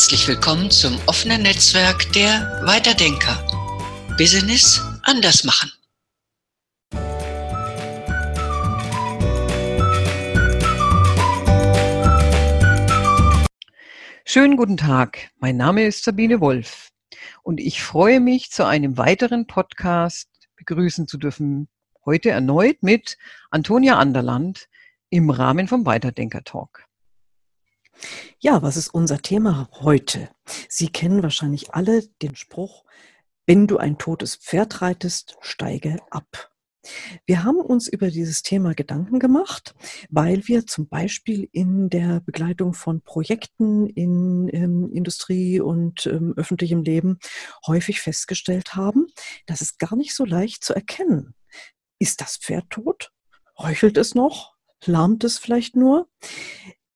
Herzlich willkommen zum offenen Netzwerk der Weiterdenker. Business anders machen. Schönen guten Tag, mein Name ist Sabine Wolf und ich freue mich, zu einem weiteren Podcast begrüßen zu dürfen. Heute erneut mit Antonia Anderland im Rahmen vom Weiterdenker Talk. Ja, was ist unser Thema heute? Sie kennen wahrscheinlich alle den Spruch, wenn du ein totes Pferd reitest, steige ab. Wir haben uns über dieses Thema Gedanken gemacht, weil wir zum Beispiel in der Begleitung von Projekten in ähm, Industrie und ähm, öffentlichem Leben häufig festgestellt haben, dass es gar nicht so leicht zu erkennen. Ist das Pferd tot? Heuchelt es noch? Lahmt es vielleicht nur?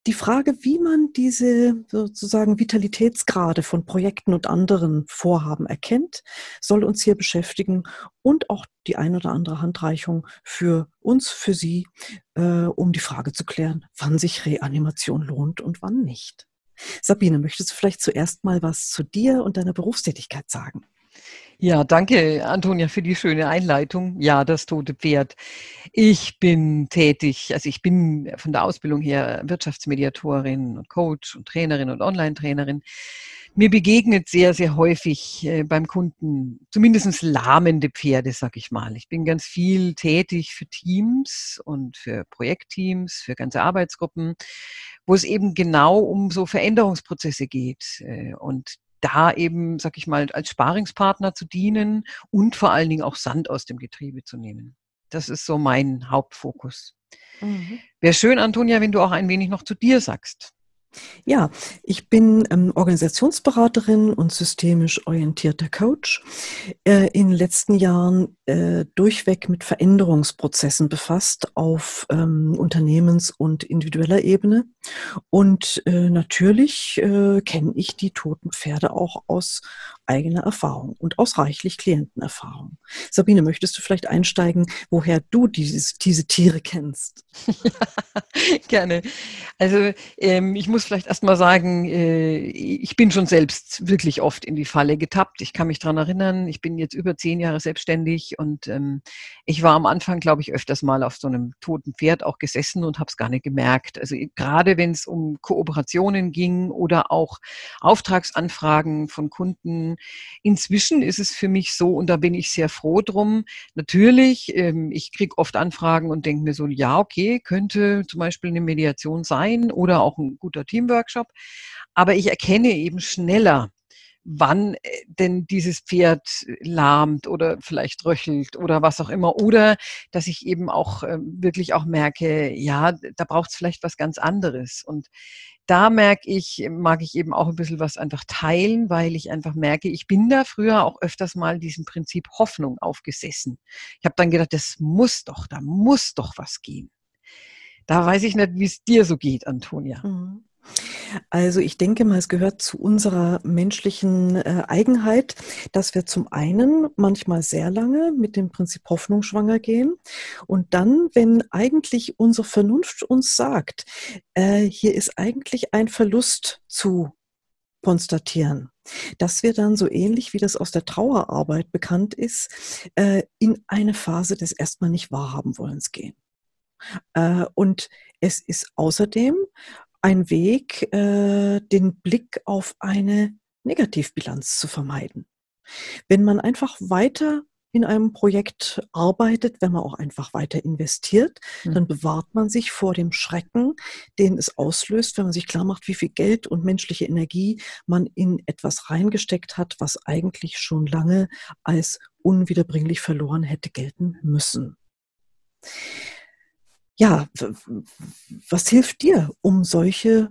Die Frage, wie man diese sozusagen Vitalitätsgrade von Projekten und anderen Vorhaben erkennt, soll uns hier beschäftigen und auch die ein oder andere Handreichung für uns, für Sie, äh, um die Frage zu klären, wann sich Reanimation lohnt und wann nicht. Sabine, möchtest du vielleicht zuerst mal was zu dir und deiner Berufstätigkeit sagen? Ja, danke, Antonia, für die schöne Einleitung. Ja, das tote Pferd. Ich bin tätig, also ich bin von der Ausbildung her Wirtschaftsmediatorin und Coach und Trainerin und Online-Trainerin. Mir begegnet sehr, sehr häufig äh, beim Kunden zumindest lahmende Pferde, sag ich mal. Ich bin ganz viel tätig für Teams und für Projektteams, für ganze Arbeitsgruppen, wo es eben genau um so Veränderungsprozesse geht. Äh, und da eben, sag ich mal, als Sparingspartner zu dienen und vor allen Dingen auch Sand aus dem Getriebe zu nehmen. Das ist so mein Hauptfokus. Mhm. Wäre schön, Antonia, wenn du auch ein wenig noch zu dir sagst. Ja, ich bin ähm, Organisationsberaterin und systemisch orientierter Coach. Äh, in den letzten Jahren äh, durchweg mit Veränderungsprozessen befasst auf ähm, Unternehmens- und individueller Ebene. Und äh, natürlich äh, kenne ich die toten Pferde auch aus eigener Erfahrung und aus reichlich Klientenerfahrung. Sabine, möchtest du vielleicht einsteigen, woher du dieses, diese Tiere kennst? Ja, gerne. Also ähm, ich muss vielleicht erst mal sagen, äh, ich bin schon selbst wirklich oft in die Falle getappt. Ich kann mich dran erinnern, ich bin jetzt über zehn Jahre selbstständig und ähm, ich war am Anfang, glaube ich, öfters mal auf so einem toten Pferd auch gesessen und habe es gar nicht gemerkt. Also gerade wenn es um Kooperationen ging oder auch Auftragsanfragen von Kunden, Inzwischen ist es für mich so, und da bin ich sehr froh drum, natürlich, ähm, ich kriege oft Anfragen und denke mir so, ja, okay, könnte zum Beispiel eine Mediation sein oder auch ein guter Teamworkshop. Aber ich erkenne eben schneller, wann äh, denn dieses Pferd lahmt oder vielleicht röchelt oder was auch immer. Oder dass ich eben auch äh, wirklich auch merke, ja, da braucht es vielleicht was ganz anderes. Und da merke ich, mag ich eben auch ein bisschen was einfach teilen, weil ich einfach merke, ich bin da früher auch öfters mal diesem Prinzip Hoffnung aufgesessen. Ich habe dann gedacht, das muss doch, da muss doch was gehen. Da weiß ich nicht, wie es dir so geht, Antonia. Mhm. Also ich denke mal, es gehört zu unserer menschlichen äh, Eigenheit, dass wir zum einen manchmal sehr lange mit dem Prinzip Hoffnung schwanger gehen und dann, wenn eigentlich unsere Vernunft uns sagt, äh, hier ist eigentlich ein Verlust zu konstatieren, dass wir dann so ähnlich wie das aus der Trauerarbeit bekannt ist, äh, in eine Phase des erstmal nicht wahrhaben wollens gehen. Äh, und es ist außerdem ein Weg, äh, den Blick auf eine Negativbilanz zu vermeiden. Wenn man einfach weiter in einem Projekt arbeitet, wenn man auch einfach weiter investiert, mhm. dann bewahrt man sich vor dem Schrecken, den es auslöst, wenn man sich klar macht, wie viel Geld und menschliche Energie man in etwas reingesteckt hat, was eigentlich schon lange als unwiederbringlich verloren hätte gelten müssen ja, was hilft dir, um solche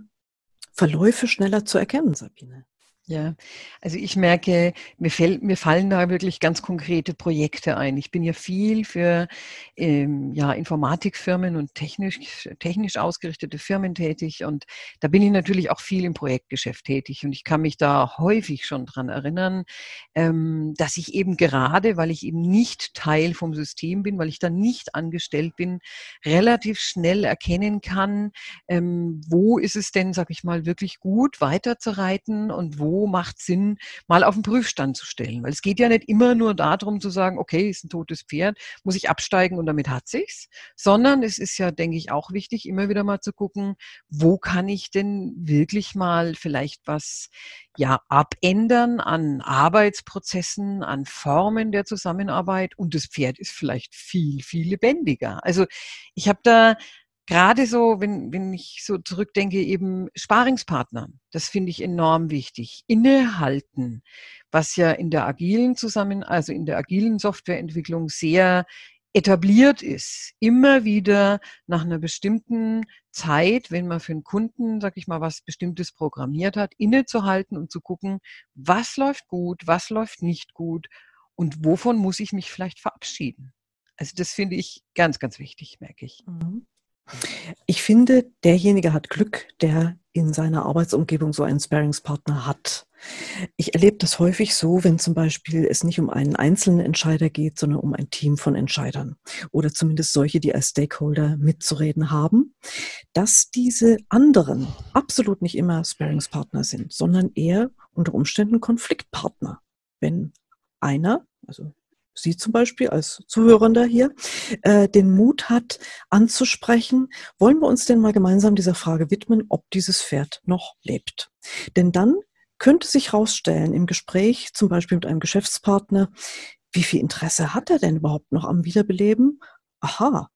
Verläufe schneller zu erkennen, Sabine? Ja, also ich merke, mir, fällt, mir fallen da wirklich ganz konkrete Projekte ein. Ich bin ja viel für ähm, ja, Informatikfirmen und technisch, technisch ausgerichtete Firmen tätig und da bin ich natürlich auch viel im Projektgeschäft tätig und ich kann mich da häufig schon dran erinnern, ähm, dass ich eben gerade, weil ich eben nicht Teil vom System bin, weil ich da nicht angestellt bin, relativ schnell erkennen kann, ähm, wo ist es denn, sag ich mal, wirklich gut weiterzureiten und wo macht Sinn, mal auf den Prüfstand zu stellen. Weil es geht ja nicht immer nur darum zu sagen, okay, ist ein totes Pferd, muss ich absteigen und damit hat sich's, sondern es ist ja, denke ich, auch wichtig, immer wieder mal zu gucken, wo kann ich denn wirklich mal vielleicht was ja abändern an Arbeitsprozessen, an Formen der Zusammenarbeit und das Pferd ist vielleicht viel, viel lebendiger. Also ich habe da gerade so, wenn, wenn ich so zurückdenke, eben Sparingspartner, das finde ich enorm wichtig. Innehalten, was ja in der agilen Zusammen, also in der agilen Softwareentwicklung sehr etabliert ist, immer wieder nach einer bestimmten Zeit, wenn man für einen Kunden, sag ich mal, was Bestimmtes programmiert hat, innezuhalten und zu gucken, was läuft gut, was läuft nicht gut und wovon muss ich mich vielleicht verabschieden. Also das finde ich ganz, ganz wichtig, merke ich. Mhm. Ich finde, derjenige hat Glück, der in seiner Arbeitsumgebung so einen Sparingspartner hat. Ich erlebe das häufig so, wenn zum Beispiel es nicht um einen einzelnen Entscheider geht, sondern um ein Team von Entscheidern oder zumindest solche, die als Stakeholder mitzureden haben, dass diese anderen absolut nicht immer Sparingspartner sind, sondern eher unter Umständen Konfliktpartner. Wenn einer, also Sie zum Beispiel als Zuhörender hier, äh, den Mut hat anzusprechen, wollen wir uns denn mal gemeinsam dieser Frage widmen, ob dieses Pferd noch lebt. Denn dann könnte sich herausstellen im Gespräch, zum Beispiel mit einem Geschäftspartner, wie viel Interesse hat er denn überhaupt noch am Wiederbeleben? Aha,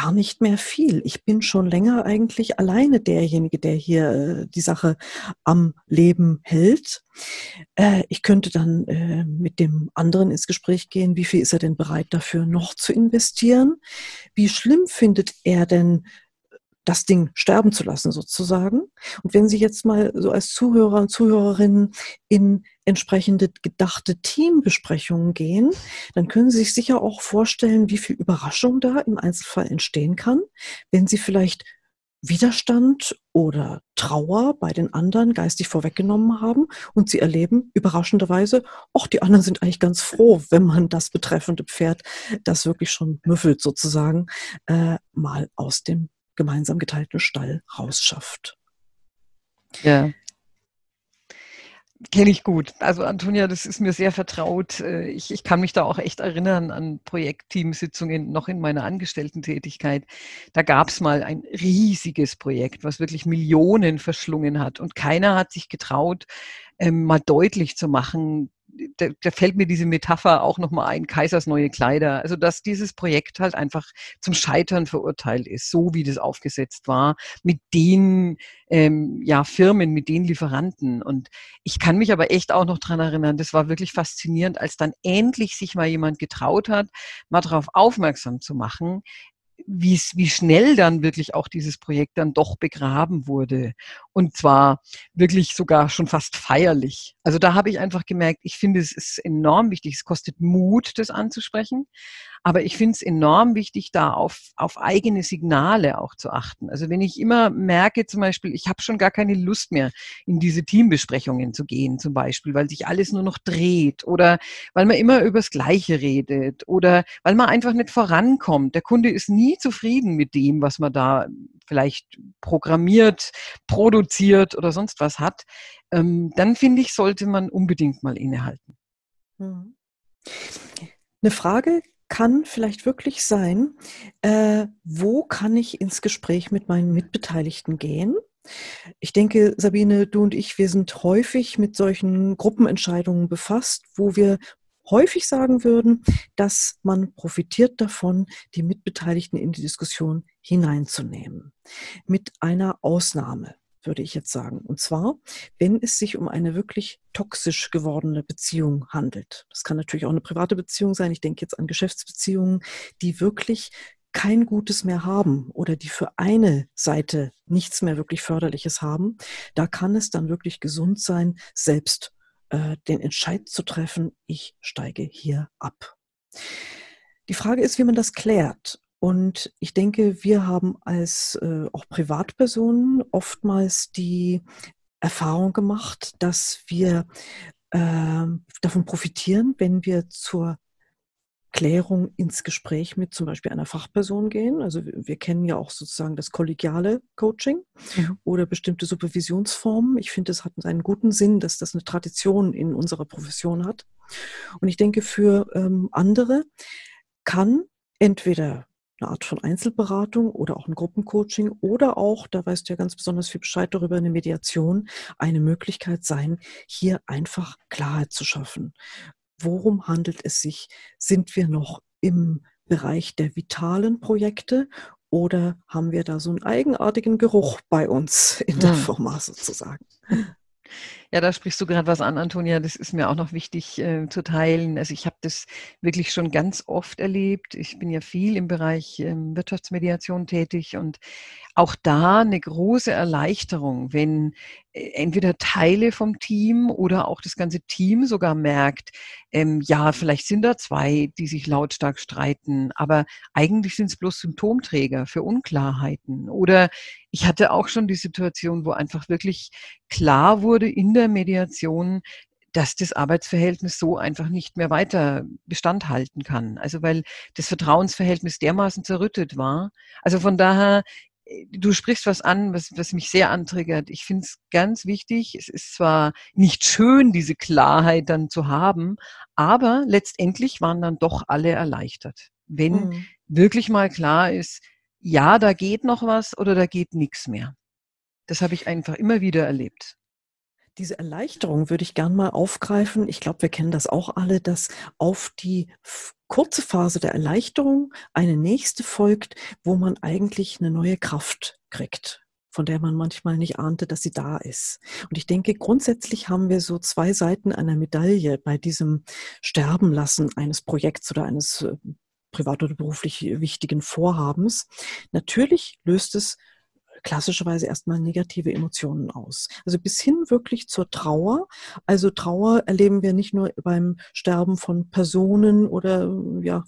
gar nicht mehr viel. Ich bin schon länger eigentlich alleine derjenige, der hier äh, die Sache am Leben hält. Äh, ich könnte dann äh, mit dem anderen ins Gespräch gehen, wie viel ist er denn bereit dafür noch zu investieren? Wie schlimm findet er denn das Ding sterben zu lassen sozusagen. Und wenn Sie jetzt mal so als Zuhörer und Zuhörerinnen in entsprechende gedachte Teambesprechungen gehen, dann können Sie sich sicher auch vorstellen, wie viel Überraschung da im Einzelfall entstehen kann, wenn Sie vielleicht Widerstand oder Trauer bei den anderen geistig vorweggenommen haben und sie erleben überraschenderweise, ach, die anderen sind eigentlich ganz froh, wenn man das betreffende Pferd, das wirklich schon müffelt sozusagen, äh, mal aus dem gemeinsam geteilten Stall rausschafft. Ja. Kenne ich gut. Also Antonia, das ist mir sehr vertraut. Äh, ich, ich kann mich da auch echt erinnern an Projektteamsitzungen noch in meiner Angestellten-Tätigkeit. Da gab es mal ein riesiges Projekt, was wirklich Millionen verschlungen hat. Und keiner hat sich getraut, ähm, mal deutlich zu machen, da, da fällt mir diese Metapher auch nochmal ein, Kaisers neue Kleider. Also, dass dieses Projekt halt einfach zum Scheitern verurteilt ist, so wie das aufgesetzt war, mit den ähm, ja, Firmen, mit den Lieferanten. Und ich kann mich aber echt auch noch dran erinnern, das war wirklich faszinierend, als dann endlich sich mal jemand getraut hat, mal darauf aufmerksam zu machen, wie, wie schnell dann wirklich auch dieses Projekt dann doch begraben wurde. Und zwar wirklich sogar schon fast feierlich. Also da habe ich einfach gemerkt, ich finde, es ist enorm wichtig. Es kostet Mut, das anzusprechen. Aber ich finde es enorm wichtig, da auf, auf eigene Signale auch zu achten. Also wenn ich immer merke, zum Beispiel, ich habe schon gar keine Lust mehr, in diese Teambesprechungen zu gehen, zum Beispiel, weil sich alles nur noch dreht oder weil man immer übers Gleiche redet oder weil man einfach nicht vorankommt. Der Kunde ist nie zufrieden mit dem, was man da vielleicht programmiert, produziert oder sonst was hat. Ähm, dann finde ich, sollte man unbedingt mal innehalten. Mhm. Eine Frage kann vielleicht wirklich sein, äh, wo kann ich ins Gespräch mit meinen Mitbeteiligten gehen? Ich denke, Sabine, du und ich, wir sind häufig mit solchen Gruppenentscheidungen befasst, wo wir häufig sagen würden, dass man profitiert davon, die Mitbeteiligten in die Diskussion hineinzunehmen. Mit einer Ausnahme würde ich jetzt sagen. Und zwar, wenn es sich um eine wirklich toxisch gewordene Beziehung handelt. Das kann natürlich auch eine private Beziehung sein. Ich denke jetzt an Geschäftsbeziehungen, die wirklich kein Gutes mehr haben oder die für eine Seite nichts mehr wirklich Förderliches haben, da kann es dann wirklich gesund sein, selbst äh, den Entscheid zu treffen, ich steige hier ab. Die Frage ist, wie man das klärt. Und ich denke, wir haben als äh, auch Privatpersonen oftmals die Erfahrung gemacht, dass wir äh, davon profitieren, wenn wir zur Klärung ins Gespräch mit zum Beispiel einer Fachperson gehen. Also wir kennen ja auch sozusagen das kollegiale Coaching mhm. oder bestimmte Supervisionsformen. Ich finde, es hat einen guten Sinn, dass das eine Tradition in unserer Profession hat. Und ich denke, für ähm, andere kann entweder eine Art von Einzelberatung oder auch ein Gruppencoaching oder auch, da weißt du ja ganz besonders viel Bescheid darüber, eine Mediation, eine Möglichkeit sein, hier einfach Klarheit zu schaffen. Worum handelt es sich? Sind wir noch im Bereich der vitalen Projekte oder haben wir da so einen eigenartigen Geruch bei uns in der hm. Firma sozusagen? Ja, da sprichst du gerade was an, Antonia. Das ist mir auch noch wichtig äh, zu teilen. Also ich habe das wirklich schon ganz oft erlebt. Ich bin ja viel im Bereich ähm, Wirtschaftsmediation tätig und auch da eine große Erleichterung, wenn entweder Teile vom Team oder auch das ganze Team sogar merkt, ähm, ja, vielleicht sind da zwei, die sich lautstark streiten, aber eigentlich sind es bloß Symptomträger für Unklarheiten. Oder ich hatte auch schon die Situation, wo einfach wirklich klar wurde in der Mediation, dass das Arbeitsverhältnis so einfach nicht mehr weiter Bestand halten kann. Also weil das Vertrauensverhältnis dermaßen zerrüttet war. Also von daher du sprichst was an, was, was mich sehr antriggert. Ich finde es ganz wichtig. Es ist zwar nicht schön, diese Klarheit dann zu haben, aber letztendlich waren dann doch alle erleichtert. Wenn mhm. wirklich mal klar ist, ja, da geht noch was oder da geht nichts mehr. Das habe ich einfach immer wieder erlebt. Diese Erleichterung würde ich gern mal aufgreifen. Ich glaube, wir kennen das auch alle, dass auf die kurze Phase der Erleichterung eine nächste folgt, wo man eigentlich eine neue Kraft kriegt von der man manchmal nicht ahnte, dass sie da ist. Und ich denke, grundsätzlich haben wir so zwei Seiten einer Medaille bei diesem Sterben lassen eines Projekts oder eines äh, privat oder beruflich wichtigen Vorhabens. Natürlich löst es klassischerweise erstmal negative Emotionen aus. Also bis hin wirklich zur Trauer. Also Trauer erleben wir nicht nur beim Sterben von Personen oder ja,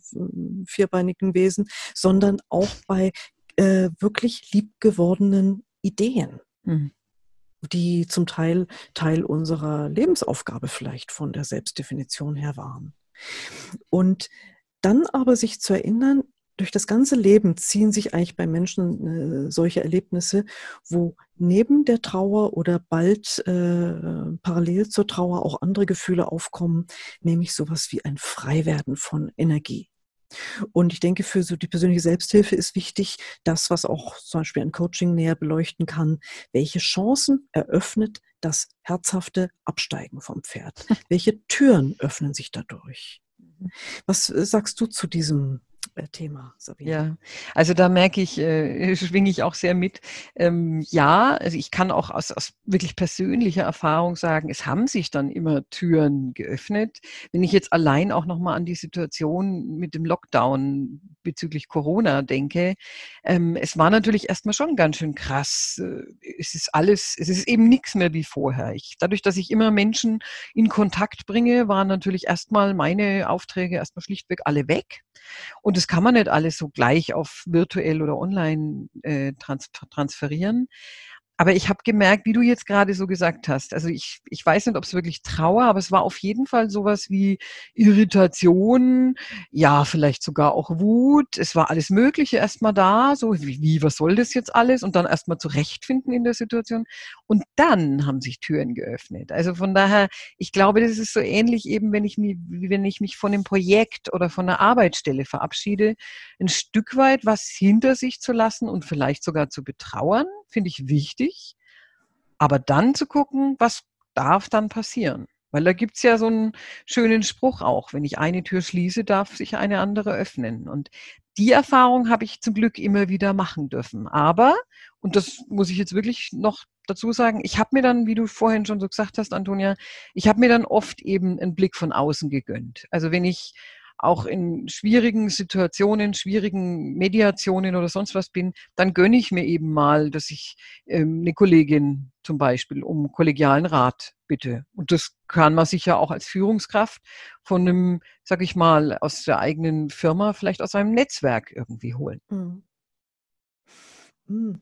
vierbeinigen Wesen, sondern auch bei äh, wirklich liebgewordenen Ideen. Mhm die zum Teil Teil unserer Lebensaufgabe vielleicht von der Selbstdefinition her waren. Und dann aber sich zu erinnern, durch das ganze Leben ziehen sich eigentlich bei Menschen äh, solche Erlebnisse, wo neben der Trauer oder bald äh, parallel zur Trauer auch andere Gefühle aufkommen, nämlich sowas wie ein Freiwerden von Energie. Und ich denke, für so die persönliche Selbsthilfe ist wichtig, das, was auch zum Beispiel ein Coaching näher beleuchten kann, welche Chancen eröffnet das herzhafte Absteigen vom Pferd? Welche Türen öffnen sich dadurch? Mhm. Was äh, sagst du zu diesem Thema, Sabine. Ja, also da merke ich, äh, schwinge ich auch sehr mit. Ähm, ja, also ich kann auch aus, aus wirklich persönlicher Erfahrung sagen, es haben sich dann immer Türen geöffnet. Wenn ich jetzt allein auch nochmal an die Situation mit dem Lockdown bezüglich Corona denke, ähm, es war natürlich erstmal schon ganz schön krass. Äh, es ist alles, es ist eben nichts mehr wie vorher. Ich, dadurch, dass ich immer Menschen in Kontakt bringe, waren natürlich erstmal meine Aufträge erstmal schlichtweg alle weg. Und das kann man nicht alles so gleich auf virtuell oder online äh, trans transferieren. Aber ich habe gemerkt, wie du jetzt gerade so gesagt hast, also ich, ich weiß nicht, ob es wirklich Trauer, aber es war auf jeden Fall sowas wie Irritation, ja, vielleicht sogar auch Wut. Es war alles Mögliche erstmal da, so wie, wie was soll das jetzt alles? Und dann erstmal zurechtfinden in der Situation. Und dann haben sich Türen geöffnet. Also von daher, ich glaube, das ist so ähnlich eben, wenn ich mich, wenn ich mich von einem Projekt oder von einer Arbeitsstelle verabschiede, ein Stück weit was hinter sich zu lassen und vielleicht sogar zu betrauern finde ich wichtig. Aber dann zu gucken, was darf dann passieren? Weil da gibt's ja so einen schönen Spruch auch, wenn ich eine Tür schließe, darf sich eine andere öffnen. Und die Erfahrung habe ich zum Glück immer wieder machen dürfen. Aber, und das muss ich jetzt wirklich noch dazu sagen, ich habe mir dann, wie du vorhin schon so gesagt hast, Antonia, ich habe mir dann oft eben einen Blick von außen gegönnt. Also wenn ich auch in schwierigen Situationen, schwierigen Mediationen oder sonst was bin, dann gönne ich mir eben mal, dass ich ähm, eine Kollegin zum Beispiel um kollegialen Rat bitte. Und das kann man sich ja auch als Führungskraft von einem, sag ich mal, aus der eigenen Firma, vielleicht aus einem Netzwerk irgendwie holen. Mhm. Mhm.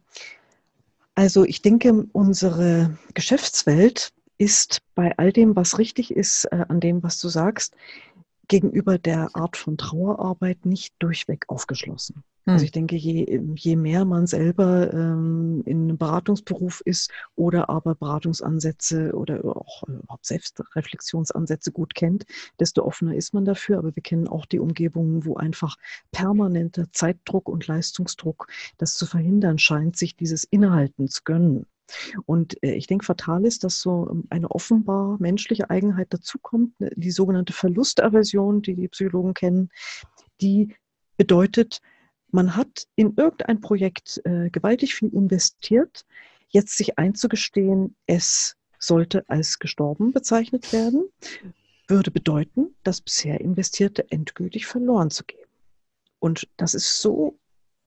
Also ich denke, unsere Geschäftswelt ist bei all dem, was richtig ist, äh, an dem, was du sagst, gegenüber der Art von Trauerarbeit nicht durchweg aufgeschlossen. Hm. Also ich denke, je, je mehr man selber ähm, in einem Beratungsberuf ist oder aber Beratungsansätze oder auch äh, Selbstreflexionsansätze gut kennt, desto offener ist man dafür. Aber wir kennen auch die Umgebungen, wo einfach permanenter Zeitdruck und Leistungsdruck das zu verhindern scheint, sich dieses Innehalten zu gönnen. Und äh, ich denke, fatal ist, dass so ähm, eine offenbar menschliche Eigenheit dazukommt, ne, die sogenannte Verlustaversion, die die Psychologen kennen, die bedeutet, man hat in irgendein Projekt äh, gewaltig viel investiert, jetzt sich einzugestehen, es sollte als gestorben bezeichnet werden, würde bedeuten, das bisher Investierte endgültig verloren zu geben. Und das ist so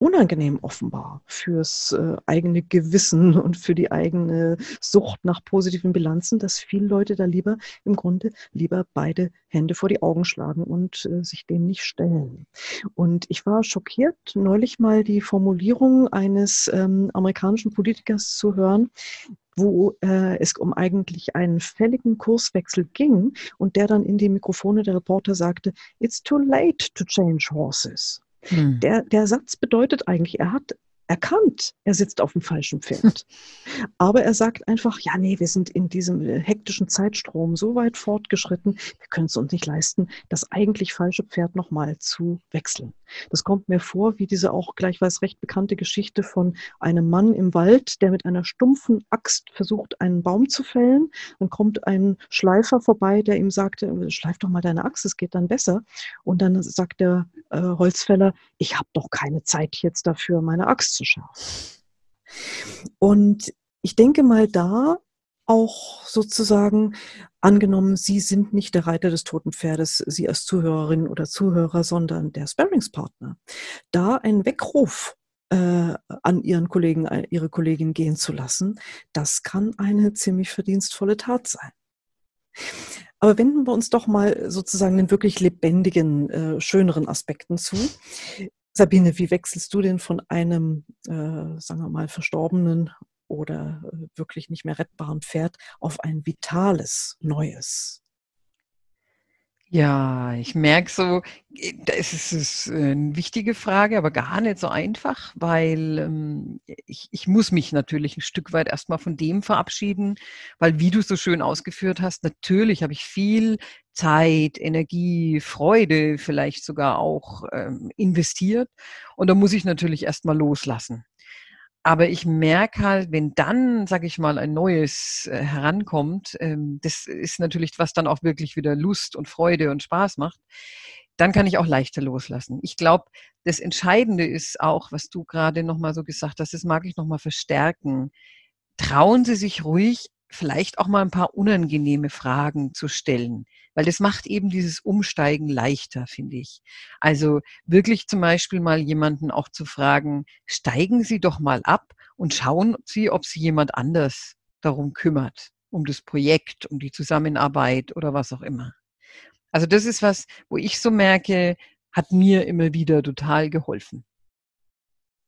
unangenehm offenbar fürs äh, eigene Gewissen und für die eigene Sucht nach positiven Bilanzen, dass viele Leute da lieber im Grunde lieber beide Hände vor die Augen schlagen und äh, sich dem nicht stellen. Und ich war schockiert, neulich mal die Formulierung eines ähm, amerikanischen Politikers zu hören, wo äh, es um eigentlich einen fälligen Kurswechsel ging und der dann in die Mikrofone der Reporter sagte, It's too late to change horses. Hm. Der, der Satz bedeutet eigentlich, er hat erkannt, er sitzt auf dem falschen Pferd. Aber er sagt einfach, ja, nee, wir sind in diesem äh, hektischen Zeitstrom so weit fortgeschritten, wir können es uns nicht leisten, das eigentlich falsche Pferd nochmal zu wechseln. Das kommt mir vor wie diese auch gleichfalls recht bekannte Geschichte von einem Mann im Wald, der mit einer stumpfen Axt versucht, einen Baum zu fällen. Dann kommt ein Schleifer vorbei, der ihm sagt, äh, schleif doch mal deine Axt, es geht dann besser. Und dann sagt der äh, Holzfäller, ich habe doch keine Zeit jetzt dafür, meine Axt zu scharfen. Und ich denke mal da auch sozusagen angenommen, Sie sind nicht der Reiter des toten Pferdes, Sie als Zuhörerin oder Zuhörer, sondern der Sparringspartner. Da einen Weckruf äh, an Ihren Kollegen, Ihre Kollegin gehen zu lassen, das kann eine ziemlich verdienstvolle Tat sein. Aber wenden wir uns doch mal sozusagen den wirklich lebendigen, äh, schöneren Aspekten zu. Sabine, wie wechselst du denn von einem, äh, sagen wir mal, verstorbenen oder äh, wirklich nicht mehr rettbaren Pferd auf ein vitales, neues? Ja, ich merke so, das ist, ist eine wichtige Frage, aber gar nicht so einfach, weil ähm, ich, ich muss mich natürlich ein Stück weit erstmal von dem verabschieden, weil wie du so schön ausgeführt hast, natürlich habe ich viel Zeit, Energie, Freude vielleicht sogar auch ähm, investiert und da muss ich natürlich erstmal loslassen. Aber ich merke halt, wenn dann, sage ich mal, ein neues äh, herankommt, ähm, das ist natürlich, was dann auch wirklich wieder Lust und Freude und Spaß macht, dann kann ich auch leichter loslassen. Ich glaube, das Entscheidende ist auch, was du gerade nochmal so gesagt hast, das mag ich nochmal verstärken. Trauen Sie sich ruhig, vielleicht auch mal ein paar unangenehme Fragen zu stellen weil das macht eben dieses Umsteigen leichter, finde ich. Also wirklich zum Beispiel mal jemanden auch zu fragen, steigen Sie doch mal ab und schauen Sie, ob sich jemand anders darum kümmert, um das Projekt, um die Zusammenarbeit oder was auch immer. Also das ist was, wo ich so merke, hat mir immer wieder total geholfen.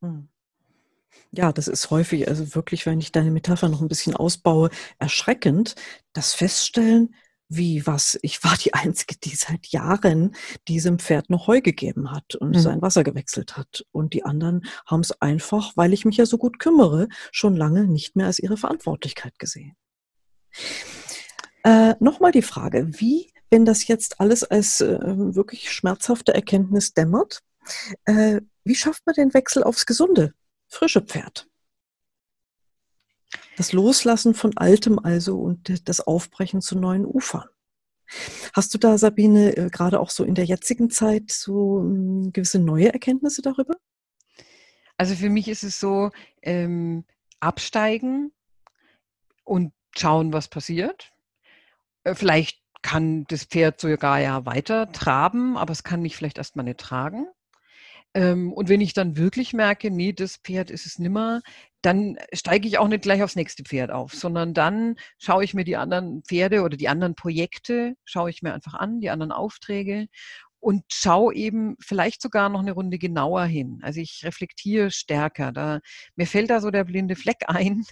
Hm. Ja, das ist häufig, also wirklich, wenn ich deine Metapher noch ein bisschen ausbaue, erschreckend, das Feststellen, wie was? Ich war die Einzige, die seit Jahren diesem Pferd noch Heu gegeben hat und mhm. sein Wasser gewechselt hat. Und die anderen haben es einfach, weil ich mich ja so gut kümmere, schon lange nicht mehr als ihre Verantwortlichkeit gesehen. Äh, Nochmal die Frage, wie, wenn das jetzt alles als äh, wirklich schmerzhafte Erkenntnis dämmert, äh, wie schafft man den Wechsel aufs gesunde, frische Pferd? Das Loslassen von Altem also und das Aufbrechen zu neuen Ufern. Hast du da, Sabine, äh, gerade auch so in der jetzigen Zeit so hm, gewisse neue Erkenntnisse darüber? Also für mich ist es so, ähm, absteigen und schauen, was passiert. Äh, vielleicht kann das Pferd sogar ja weiter traben, aber es kann mich vielleicht erstmal nicht tragen. Ähm, und wenn ich dann wirklich merke, nee, das Pferd ist es nimmer, dann steige ich auch nicht gleich aufs nächste Pferd auf, sondern dann schaue ich mir die anderen Pferde oder die anderen Projekte, schaue ich mir einfach an, die anderen Aufträge und schaue eben vielleicht sogar noch eine Runde genauer hin. Also ich reflektiere stärker. Da, mir fällt da so der blinde Fleck ein,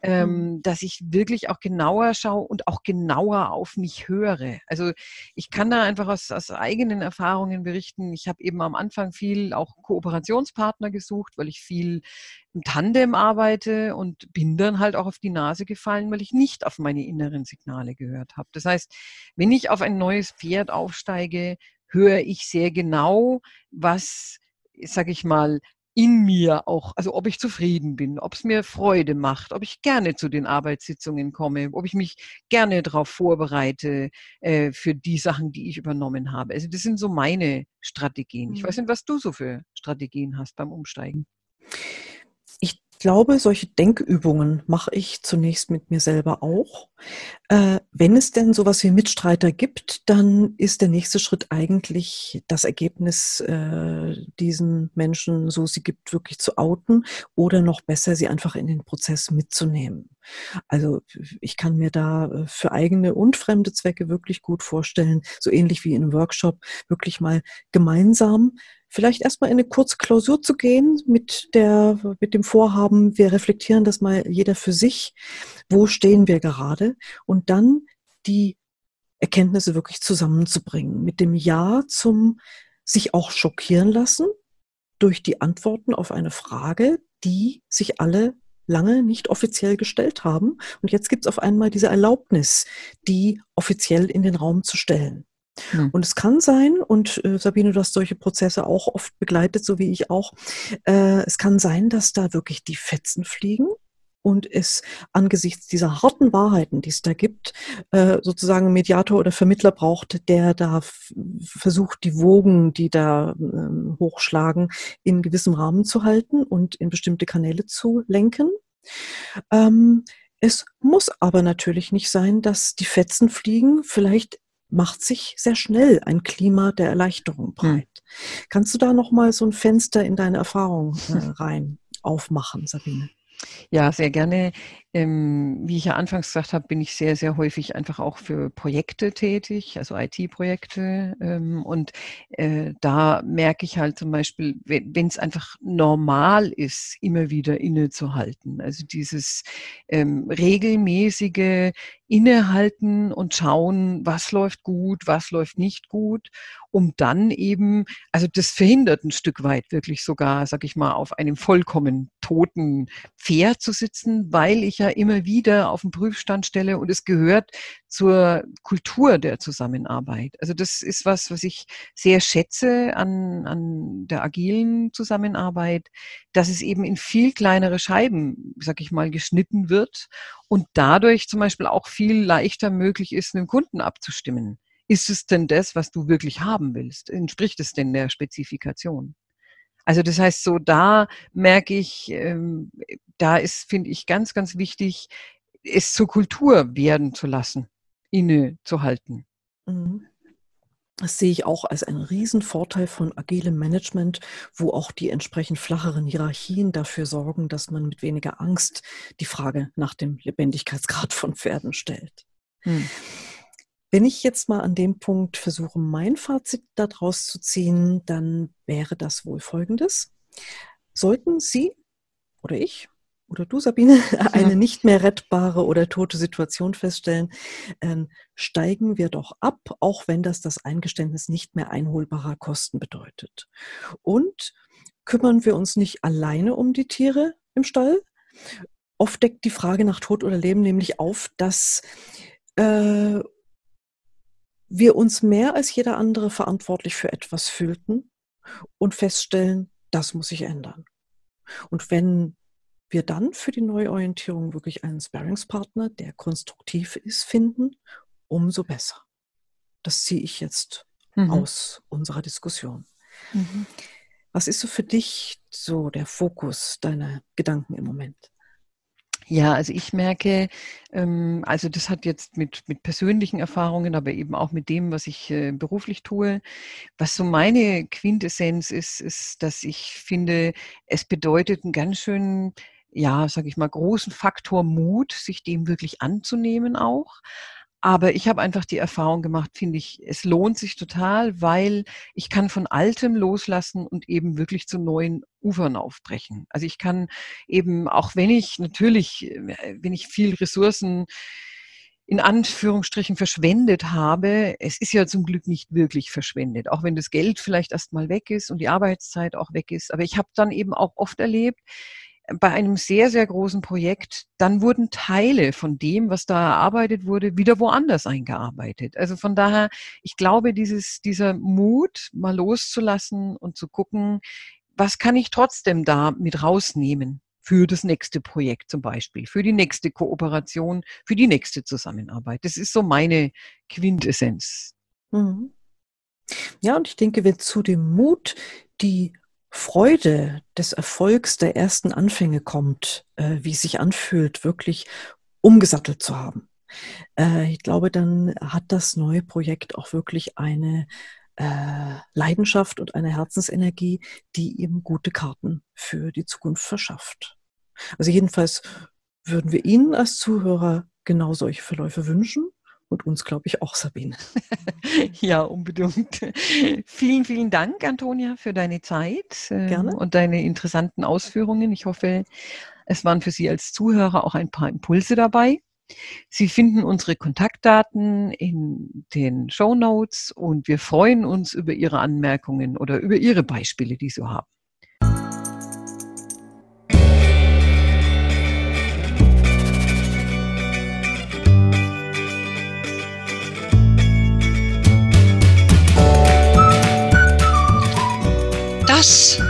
ähm, mhm. dass ich wirklich auch genauer schaue und auch genauer auf mich höre. Also ich kann da einfach aus, aus eigenen Erfahrungen berichten. Ich habe eben am Anfang viel auch Kooperationspartner gesucht, weil ich viel im Tandem arbeite und bin dann halt auch auf die Nase gefallen, weil ich nicht auf meine inneren Signale gehört habe. Das heißt, wenn ich auf ein neues Pferd aufsteige, höre ich sehr genau, was, sag ich mal, in mir auch, also ob ich zufrieden bin, ob es mir Freude macht, ob ich gerne zu den Arbeitssitzungen komme, ob ich mich gerne darauf vorbereite äh, für die Sachen, die ich übernommen habe. Also das sind so meine Strategien. Ich weiß mhm. nicht, was du so für Strategien hast beim Umsteigen. Ich glaube, solche Denkübungen mache ich zunächst mit mir selber auch. Äh, wenn es denn sowas wie Mitstreiter gibt, dann ist der nächste Schritt eigentlich das Ergebnis äh, diesen Menschen, so sie gibt, wirklich zu outen oder noch besser, sie einfach in den Prozess mitzunehmen. Also ich kann mir da äh, für eigene und fremde Zwecke wirklich gut vorstellen, so ähnlich wie in einem Workshop, wirklich mal gemeinsam vielleicht erstmal in eine kurze Klausur zu gehen mit der, mit dem Vorhaben, wir reflektieren das mal jeder für sich. Wo stehen wir gerade? Und dann die Erkenntnisse wirklich zusammenzubringen. Mit dem Ja zum sich auch schockieren lassen durch die Antworten auf eine Frage, die sich alle lange nicht offiziell gestellt haben. Und jetzt gibt es auf einmal diese Erlaubnis, die offiziell in den Raum zu stellen. Hm. Und es kann sein, und äh, Sabine, du hast solche Prozesse auch oft begleitet, so wie ich auch, äh, es kann sein, dass da wirklich die Fetzen fliegen und es angesichts dieser harten Wahrheiten, die es da gibt, äh, sozusagen einen Mediator oder Vermittler braucht, der da versucht, die Wogen, die da äh, hochschlagen, in gewissem Rahmen zu halten und in bestimmte Kanäle zu lenken. Ähm, es muss aber natürlich nicht sein, dass die Fetzen fliegen. Vielleicht macht sich sehr schnell ein Klima der Erleichterung hm. breit. Hm. Kannst du da noch mal so ein Fenster in deine Erfahrung äh, rein aufmachen, Sabine? Ja, sehr gerne. Ähm, wie ich ja anfangs gesagt habe, bin ich sehr, sehr häufig einfach auch für Projekte tätig, also IT-Projekte. Ähm, und äh, da merke ich halt zum Beispiel, wenn es einfach normal ist, immer wieder innezuhalten. Also dieses ähm, regelmäßige Innehalten und schauen, was läuft gut, was läuft nicht gut, um dann eben, also das verhindert ein Stück weit wirklich sogar, sag ich mal, auf einem vollkommen toten Pferd zu sitzen, weil ich ja immer wieder auf den Prüfstand stelle und es gehört zur Kultur der Zusammenarbeit. Also das ist was, was ich sehr schätze an, an der agilen Zusammenarbeit, dass es eben in viel kleinere Scheiben, sag ich mal, geschnitten wird und dadurch zum Beispiel auch viel leichter möglich ist, einen Kunden abzustimmen. Ist es denn das, was du wirklich haben willst? Entspricht es denn der Spezifikation? Also das heißt, so da merke ich, ähm, da ist, finde ich, ganz, ganz wichtig, es zur Kultur werden zu lassen, innezuhalten. Mhm. Das sehe ich auch als einen Riesenvorteil von agilem Management, wo auch die entsprechend flacheren Hierarchien dafür sorgen, dass man mit weniger Angst die Frage nach dem Lebendigkeitsgrad von Pferden stellt. Hm. Wenn ich jetzt mal an dem Punkt versuche, mein Fazit daraus zu ziehen, dann wäre das wohl folgendes. Sollten Sie oder ich oder du, Sabine, eine nicht mehr rettbare oder tote Situation feststellen, ähm, steigen wir doch ab, auch wenn das das Eingeständnis nicht mehr einholbarer Kosten bedeutet. Und kümmern wir uns nicht alleine um die Tiere im Stall. Oft deckt die Frage nach Tod oder Leben nämlich auf, dass äh, wir uns mehr als jeder andere verantwortlich für etwas fühlten und feststellen, das muss sich ändern. Und wenn wir dann für die Neuorientierung wirklich einen Sparringspartner, der konstruktiv ist, finden, umso besser. Das ziehe ich jetzt mhm. aus unserer Diskussion. Mhm. Was ist so für dich so der Fokus deiner Gedanken im Moment? Ja, also ich merke, ähm, also das hat jetzt mit, mit persönlichen Erfahrungen, aber eben auch mit dem, was ich äh, beruflich tue. Was so meine Quintessenz ist, ist, dass ich finde, es bedeutet einen ganz schön, ja, sage ich mal, großen Faktor Mut, sich dem wirklich anzunehmen auch. Aber ich habe einfach die Erfahrung gemacht, finde ich, es lohnt sich total, weil ich kann von Altem loslassen und eben wirklich zu neuen Ufern aufbrechen. Also ich kann eben, auch wenn ich natürlich, äh, wenn ich viel Ressourcen in Anführungsstrichen verschwendet habe, es ist ja zum Glück nicht wirklich verschwendet, auch wenn das Geld vielleicht erstmal weg ist und die Arbeitszeit auch weg ist. Aber ich habe dann eben auch oft erlebt, bei einem sehr, sehr großen Projekt, dann wurden Teile von dem, was da erarbeitet wurde, wieder woanders eingearbeitet. Also von daher, ich glaube, dieses, dieser Mut, mal loszulassen und zu gucken, was kann ich trotzdem da mit rausnehmen für das nächste Projekt zum Beispiel, für die nächste Kooperation, für die nächste Zusammenarbeit. Das ist so meine Quintessenz. Mhm. Ja, und ich denke, wenn zu dem Mut die Freude des Erfolgs der ersten Anfänge kommt, äh, wie es sich anfühlt, wirklich umgesattelt zu haben. Äh, ich glaube, dann hat das neue Projekt auch wirklich eine äh, Leidenschaft und eine Herzensenergie, die ihm gute Karten für die Zukunft verschafft. Also jedenfalls würden wir Ihnen als Zuhörer genau solche Verläufe wünschen und uns, glaube ich, auch, Sabine. ja, unbedingt. vielen, vielen Dank, Antonia, für deine Zeit ähm, Gerne. und deine interessanten Ausführungen. Ich hoffe, es waren für Sie als Zuhörer auch ein paar Impulse dabei. Sie finden unsere Kontaktdaten in den Show Notes und wir freuen uns über Ihre Anmerkungen oder über Ihre Beispiele, die Sie haben.